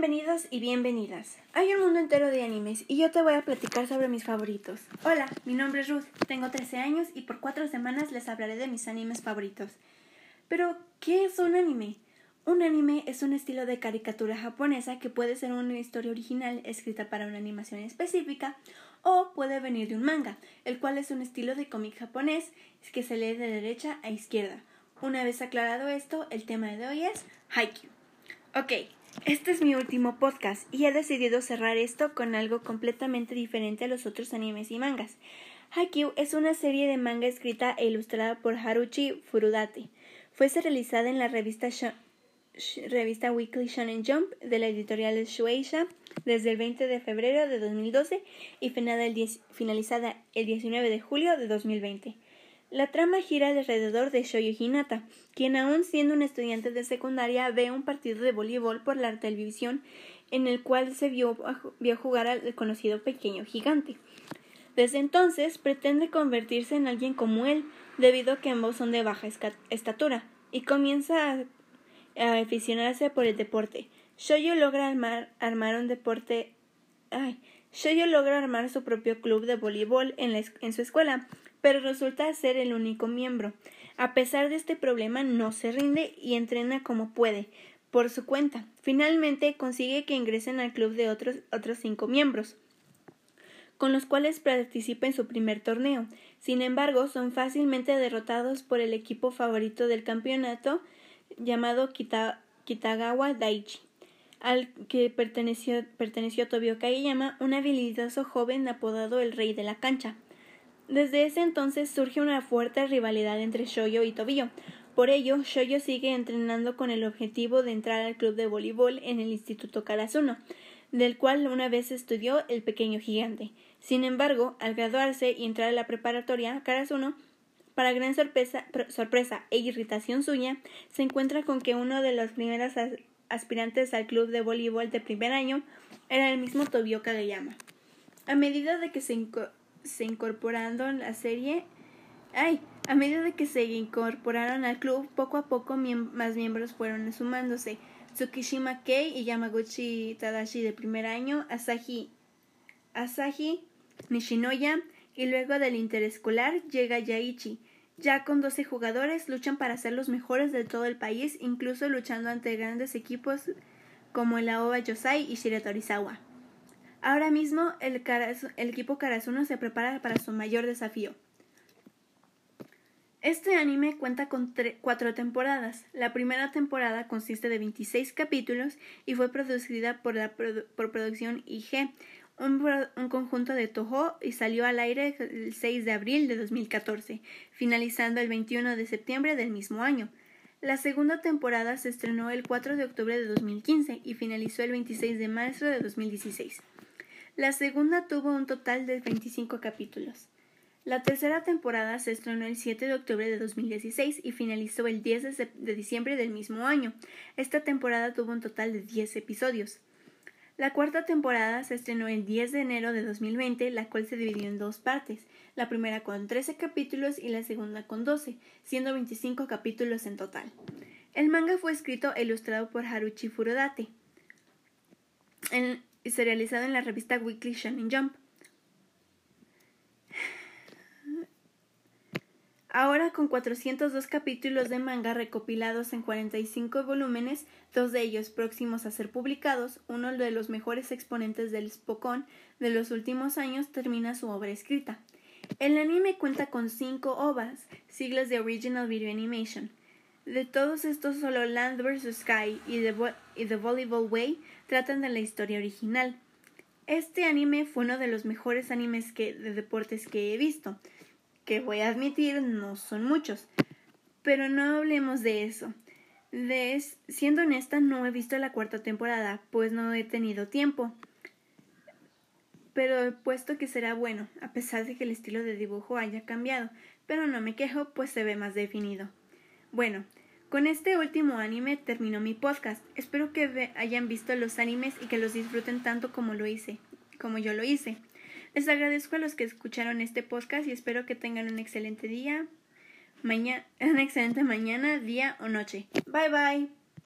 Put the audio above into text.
Bienvenidos y bienvenidas. Hay un mundo entero de animes y yo te voy a platicar sobre mis favoritos. Hola, mi nombre es Ruth, tengo 13 años y por cuatro semanas les hablaré de mis animes favoritos. Pero, ¿qué es un anime? Un anime es un estilo de caricatura japonesa que puede ser una historia original escrita para una animación específica o puede venir de un manga, el cual es un estilo de cómic japonés que se lee de derecha a izquierda. Una vez aclarado esto, el tema de hoy es Haikyuu. Ok, este es mi último podcast y he decidido cerrar esto con algo completamente diferente a los otros animes y mangas. Haikyuu es una serie de manga escrita e ilustrada por Haruchi Furudate. Fue realizada en la revista, revista Weekly Shonen Jump de la editorial Shueisha desde el 20 de febrero de 2012 y finalizada el 19 de julio de 2020. La trama gira alrededor de Shoyo Hinata, quien aún siendo un estudiante de secundaria ve un partido de voleibol por la televisión en el cual se vio, vio jugar al conocido pequeño gigante. Desde entonces pretende convertirse en alguien como él, debido a que ambos son de baja estatura, y comienza a, aficionarse por el deporte. Shoyo logra armar, armar un deporte. Ay, Shoyo logra armar su propio club de voleibol en, su escuela, pero resulta ser el único miembro. A pesar de este problema, no se rinde y entrena como puede, por su cuenta. Finalmente consigue que ingresen al club de otros, otros cinco miembros, con los cuales participa en su primer torneo. Sin embargo, son fácilmente derrotados por el equipo favorito del campeonato, llamado Kitagawa Daichi, al que perteneció, perteneció Tobio Kageyama, un habilidoso joven apodado el Rey de la Cancha. Desde ese entonces surge una fuerte rivalidad entre Shoyo y Tobio. Por ello, Shoyo sigue entrenando con el objetivo de entrar al club de voleibol en el Instituto Karasuno, del cual una vez estudió el pequeño gigante. Sin embargo, al graduarse y entrar a la preparatoria Karasuno, para gran sorpresa, sorpresa e irritación suya, se encuentra con que uno de los primeros aspirantes al club de voleibol de primer año era el mismo Tobio Kageyama. A medida de que se se incorporando la serie. Ay, a medida de que se incorporaron al club, poco a poco más miembros fueron sumándose. Tsukishima Kei y Yamaguchi Tadashi de primer año, Asahi, Asahi Nishinoya y luego del interescolar llega Yaichi. Ya con 12 jugadores luchan para ser los mejores de todo el país, incluso luchando ante grandes equipos como el Aoba Yosai y Shiratorizawa. Ahora mismo el, equipo Karasuno se prepara para su mayor desafío. Este anime cuenta con cuatro temporadas. La primera temporada consiste de 26 capítulos y fue producida por la por producción IG, un, un, conjunto de Toho, y salió al aire el 6 de abril de 2014, finalizando el 21 de septiembre del mismo año. La segunda temporada se estrenó el 4 de octubre de 2015 y finalizó el 26 de marzo de 2016. La segunda tuvo un total de 25 capítulos. La tercera temporada se estrenó el 7 de octubre de 2016 y finalizó el 10 de, diciembre del mismo año. Esta temporada tuvo un total de 10 episodios. La cuarta temporada se estrenó el 10 de enero de 2020, la cual se dividió en dos partes, la primera con 13 capítulos y la segunda con 12, siendo 25 capítulos en total. El manga fue escrito e ilustrado por Haruchi Furudate y serializado en la revista Weekly Shonen Jump. Ahora con 402 capítulos de manga recopilados en 45 volúmenes, dos de ellos próximos a ser publicados, uno de los mejores exponentes del Spokon de los últimos años termina su obra escrita. El anime cuenta con cinco OVAs, siglas de Original Video Animation. De todos estos, solo Land vs. Sky y The, Volleyball Way tratan de la historia original. Este anime fue uno de los mejores animes de deportes que he visto, que voy a admitir no son muchos, pero no hablemos de eso. De, siendo honesta, no he visto la cuarta temporada, pues no he tenido tiempo. Pero he puesto que será bueno, a pesar de que el estilo de dibujo haya cambiado, pero no me quejo, pues se ve más definido. Bueno, con este último anime terminó mi podcast. Espero que hayan visto los animes y que los disfruten tanto como lo hice, como yo lo hice. Les agradezco a los que escucharon este podcast y espero que tengan un excelente día, mañana, una excelente mañana, día o noche. Bye bye.